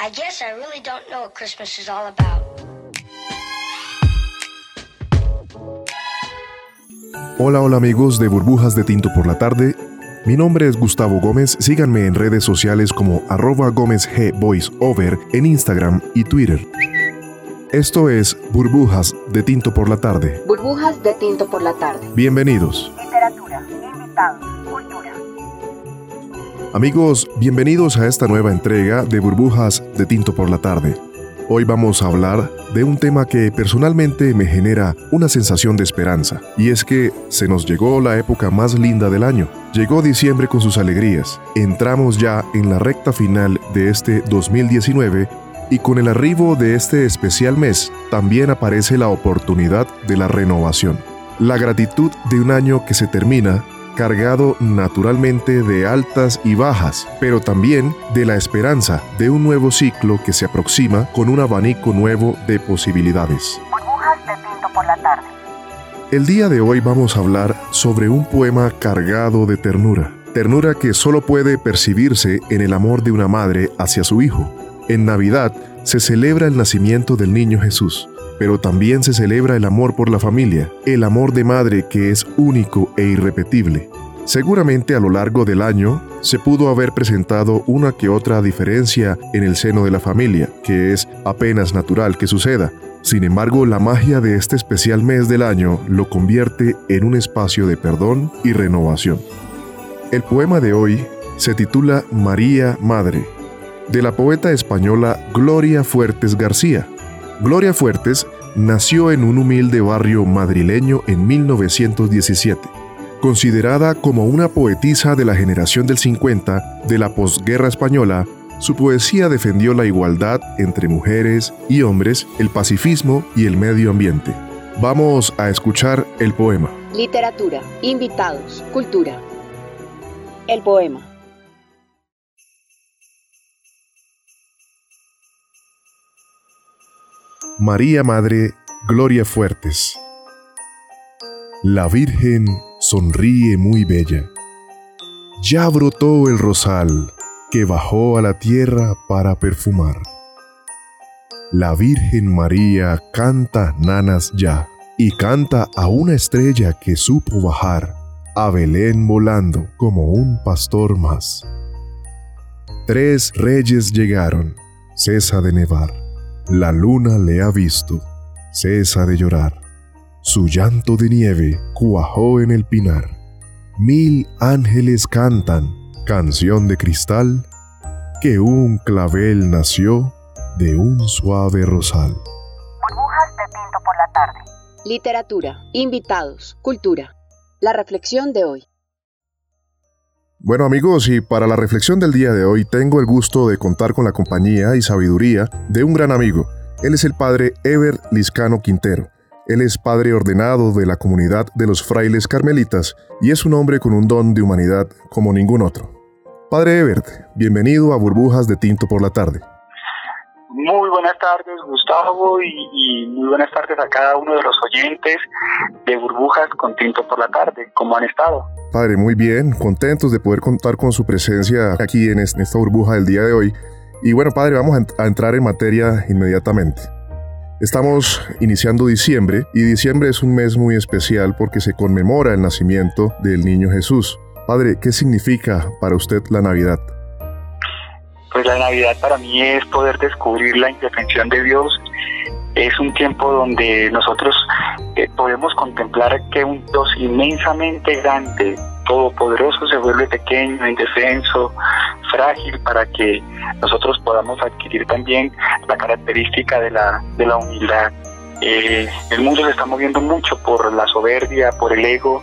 I guess I really don't know what Christmas is all about. Hola, hola amigos de Burbujas de Tinto por la Tarde. Mi nombre es Gustavo Gómez. Síganme en redes sociales como arroba Gómez G Voiceover en Instagram y Twitter. Esto es Burbujas de Tinto por la Tarde. Burbujas de Tinto por la Tarde. Bienvenidos. Literatura, invitados. Amigos, bienvenidos a esta nueva entrega de Burbujas de Tinto por la Tarde. Hoy vamos a hablar de un tema que personalmente me genera una sensación de esperanza, y es que se nos llegó la época más linda del año. Llegó diciembre con sus alegrías. Entramos ya en la recta final de este 2019 y con el arribo de este especial mes también aparece la oportunidad de la renovación. La gratitud de un año que se termina cargado naturalmente de altas y bajas, pero también de la esperanza de un nuevo ciclo que se aproxima con un abanico nuevo de posibilidades. Burbujas de Tinto por la Tarde. El día de hoy vamos a hablar sobre un poema cargado de ternura, ternura que solo puede percibirse en el amor de una madre hacia su hijo. En Navidad se celebra el nacimiento del niño Jesús, pero también se celebra el amor por la familia, el amor de madre que es único e irrepetible. Seguramente a lo largo del año se pudo haber presentado una que otra diferencia en el seno de la familia, que es apenas natural que suceda. Sin embargo, la magia de este especial mes del año lo convierte en un espacio de perdón y renovación. El poema de hoy se titula María Madre de la poeta española Gloria Fuertes García. Gloria Fuertes nació en un humilde barrio madrileño en 1917. Considerada como una poetisa de la generación del 50 de la posguerra española, su poesía defendió la igualdad entre mujeres y hombres, el pacifismo y el medio ambiente. Vamos a escuchar el poema. Literatura, invitados, cultura. El poema. María Madre, Gloria Fuertes. La Virgen sonríe muy bella. Ya brotó el rosal que bajó a la tierra para perfumar. La Virgen María canta nanas ya y canta a una estrella que supo bajar a Belén volando como un pastor más. Tres reyes llegaron, cesa de nevar. La luna le ha visto, cesa de llorar. Su llanto de nieve cuajó en el pinar. Mil ángeles cantan, canción de cristal, que un clavel nació de un suave rosal. Burbujas de Tinto por la Tarde. Literatura, invitados, cultura. La reflexión de hoy. Bueno amigos, y para la reflexión del día de hoy tengo el gusto de contar con la compañía y sabiduría de un gran amigo. Él es el padre Ever Liscano Quintero. Él es padre ordenado de la comunidad de los frailes carmelitas y es un hombre con un don de humanidad como ningún otro. Padre Ebert, bienvenido a Burbujas de Tinto por la tarde. Muy buenas tardes, Gustavo, y, y, muy buenas tardes a cada uno de los oyentes de Burbujas con Tinto por la tarde. ¿Cómo han estado? Padre, muy bien, contentos de poder contar con su presencia aquí en esta burbuja del día de hoy. Y bueno, Padre, vamos a entrar en materia inmediatamente. Estamos iniciando diciembre y diciembre es un mes muy especial porque se conmemora el nacimiento del niño Jesús. Padre, ¿qué significa para usted la Navidad? Pues la Navidad para mí es poder descubrir la indefensión de Dios. Es un tiempo donde nosotros eh, podemos contemplar que un Dios inmensamente grande, todopoderoso, se vuelve pequeño, indefenso, frágil, para que nosotros podamos adquirir también la característica de la, de la humildad. Eh, el mundo se está moviendo mucho por la soberbia, por el ego,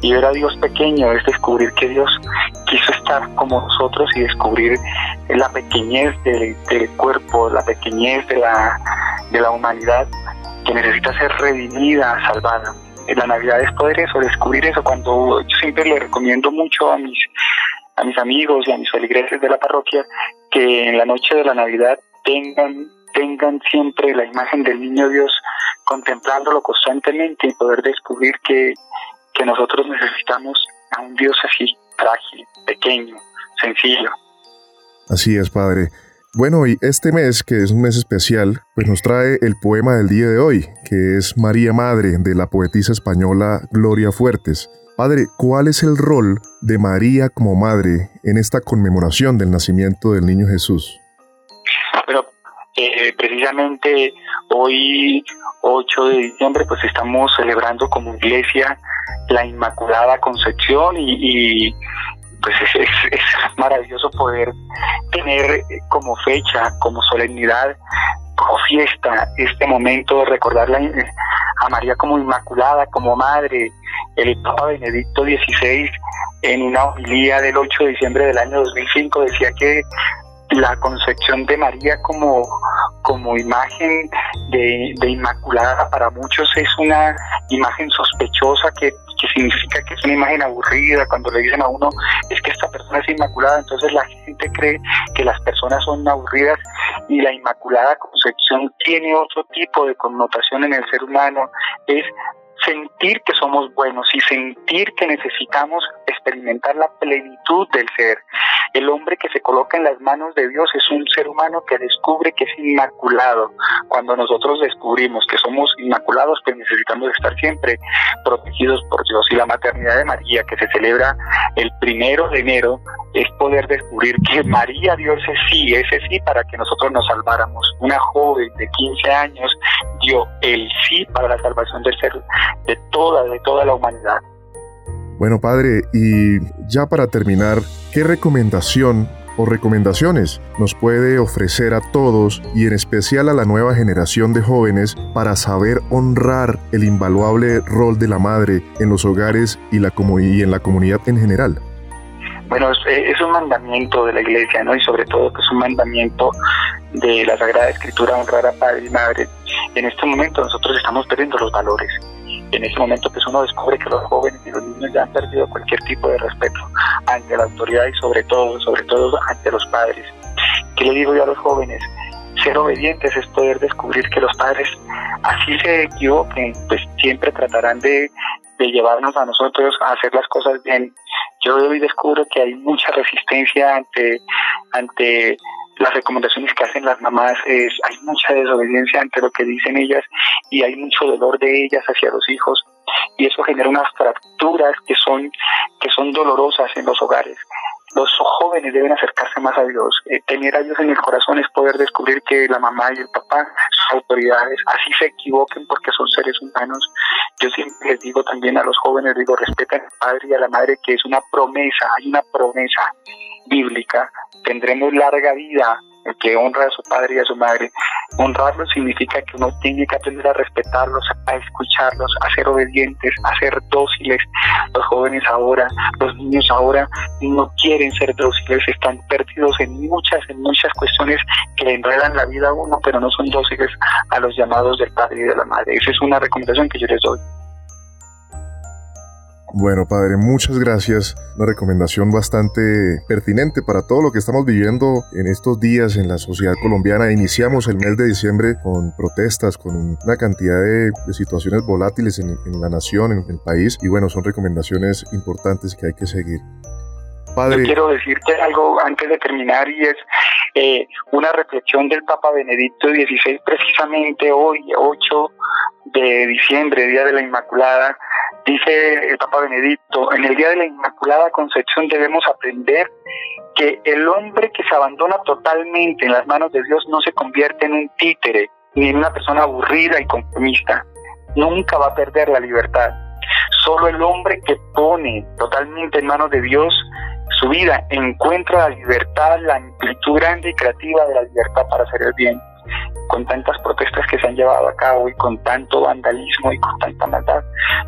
y ver a Dios pequeño es descubrir que Dios quiso estar como nosotros y descubrir la pequeñez del, del cuerpo, la pequeñez de la, de la humanidad que necesita ser redimida, salvada. La Navidad es poder eso, descubrir eso. Cuando yo siempre le recomiendo mucho a mis, a mis amigos y a mis feligreses de la parroquia que en la noche de la Navidad tengan, tengan siempre la imagen del niño Dios contemplándolo constantemente y poder descubrir que, que nosotros necesitamos a un Dios así, frágil, pequeño, sencillo. Así es, Padre. Bueno, y este mes, que es un mes especial, pues nos trae el poema del día de hoy, que es María Madre, de la poetisa española Gloria Fuertes. Padre, ¿cuál es el rol de María como madre en esta conmemoración del nacimiento del niño Jesús? Bueno, eh, precisamente hoy, 8 de diciembre, pues estamos celebrando como iglesia la Inmaculada Concepción y, pues es, es, maravilloso poder tener como fecha, como solemnidad, como fiesta este momento de recordarla a María como Inmaculada, como Madre. El Papa Benedicto XVI en una homilía del 8 de diciembre del año 2005 decía que la concepción de María como, como imagen de, Inmaculada para muchos es una imagen sospechosa que, que, significa que es una imagen aburrida. Cuando le dicen a uno es que esta persona es Inmaculada, entonces la gente cree que las personas son aburridas y la Inmaculada Concepción tiene otro tipo de connotación en el ser humano. Es sentir que somos buenos y sentir que necesitamos experimentar la plenitud del ser. El hombre que se coloca en las manos de Dios es un ser humano que descubre que es inmaculado. Cuando nosotros descubrimos que somos inmaculados, pues necesitamos estar siempre protegidos por Dios. Y la maternidad de María, que se celebra el primero de enero, es poder descubrir que María dio ese sí, ese sí para que nosotros nos salváramos. Una joven de 15 años dio el sí para la salvación del ser, de toda, de toda la humanidad. Bueno, padre, y ya para terminar, ¿qué recomendación o recomendaciones nos puede ofrecer a todos y en especial a la nueva generación de jóvenes para saber honrar el invaluable rol de la madre en los hogares y, la y en la comunidad en general? Bueno, es, un mandamiento de la iglesia, ¿no? Y sobre todo que es un mandamiento de la Sagrada Escritura honrar a padre y madre. En este momento nosotros estamos perdiendo los valores. En este momento pues uno descubre que los jóvenes y los niños ya han perdido cualquier tipo de respeto ante la autoridad y sobre todo, sobre todo ante los padres. ¿Qué le digo yo a los jóvenes? Ser obedientes es poder descubrir que los padres, así se equivoquen, pues siempre tratarán de, de llevarnos a nosotros a hacer las cosas bien yo hoy descubro que hay mucha resistencia ante, ante las recomendaciones que hacen las mamás, es, hay mucha desobediencia ante lo que dicen ellas y hay mucho dolor de ellas hacia los hijos y eso genera unas fracturas que son, que son dolorosas en los hogares los jóvenes deben acercarse más a Dios. Eh, tener a Dios en el corazón es poder descubrir que la mamá y el papá son autoridades, así se equivoquen porque son seres humanos. Yo siempre les digo también a los jóvenes, digo, respeten al padre y a la madre, que es una promesa, hay una promesa bíblica. Tendremos larga vida, el que honra a su padre y a su madre. Honrarlos significa que uno tiene que aprender a respetarlos, a escucharlos, a ser obedientes, a ser dóciles. Los jóvenes ahora, los niños ahora no quieren ser dóciles, están perdidos en muchas, en muchas cuestiones que le enredan la vida a uno, pero no son dóciles a los llamados del padre y de la madre. Esa es una recomendación que yo les doy. Bueno, padre, muchas gracias. Una recomendación bastante pertinente para todo lo que estamos viviendo en estos días en la sociedad colombiana. Iniciamos el mes de diciembre con protestas, con una cantidad de, situaciones volátiles en, la nación, en el país. Y bueno, son recomendaciones importantes que hay que seguir. Padre. Quiero decirte algo antes de terminar y es eh, una reflexión del Papa Benedicto XVI precisamente hoy, 8 de diciembre, Día de la Inmaculada, Dice el Papa Benedicto, en el día de la Inmaculada Concepción debemos aprender que el hombre que se abandona totalmente en las manos de Dios no se convierte en un títere ni en una persona aburrida y conformista. Nunca va a perder la libertad. Solo el hombre que pone totalmente en manos de Dios su vida encuentra la libertad, la amplitud grande y creativa de la libertad para hacer el bien con tantas protestas que se han llevado a cabo y con tanto vandalismo y con tanta maldad,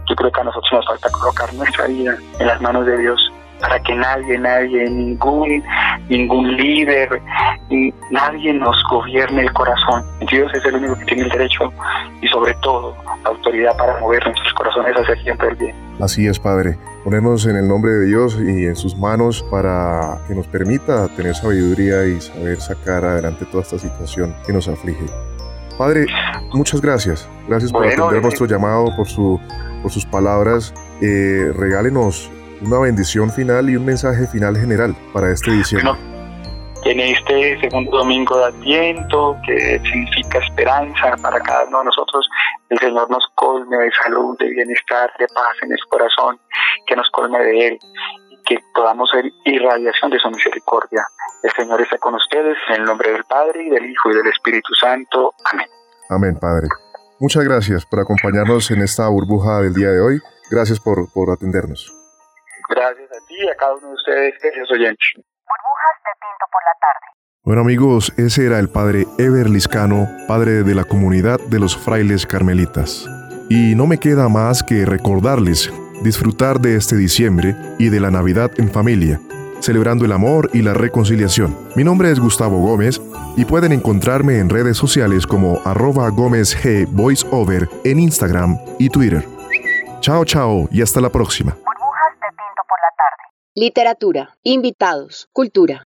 yo creo que a nosotros nos falta colocar nuestra vida en las manos de Dios para que nadie, nadie, ningún, ningún líder, nadie nos gobierne el corazón. Dios es el único que tiene el derecho y sobre todo la autoridad para mover nuestros corazones hacia siempre el bien. Así es, Padre. Ponemos en el nombre de Dios y en sus manos para que nos permita tener sabiduría y saber sacar adelante toda esta situación que nos aflige. Padre, muchas gracias. Gracias por atender nuestro llamado, por, su, por sus palabras. Eh, regálenos una bendición final y un mensaje final general para este diciembre. en este segundo domingo de Adviento, que significa esperanza para cada uno de nosotros, el Señor nos colme de salud, de bienestar, de paz en el corazón, que nos colme de Él y que podamos ser irradiación de su misericordia. El Señor está con ustedes en el nombre del Padre y del Hijo y del Espíritu Santo. Amén. Amén, Padre. Muchas gracias por acompañarnos en esta burbuja del día de hoy. Gracias por, por atendernos. Gracias a ti y a cada uno de ustedes, queridos oyentes. Burbujas de tinto por la tarde. Bueno amigos, ese era el padre Ever Liscano, padre de la comunidad de los frailes carmelitas. Y no me queda más que recordarles disfrutar de este diciembre y de la Navidad en familia, celebrando el amor y la reconciliación. Mi nombre es Gustavo Gómez y pueden encontrarme en redes sociales como arroba Gómez G Voiceover en Instagram y Twitter. Chao, chao y hasta la próxima. Literatura, invitados, cultura.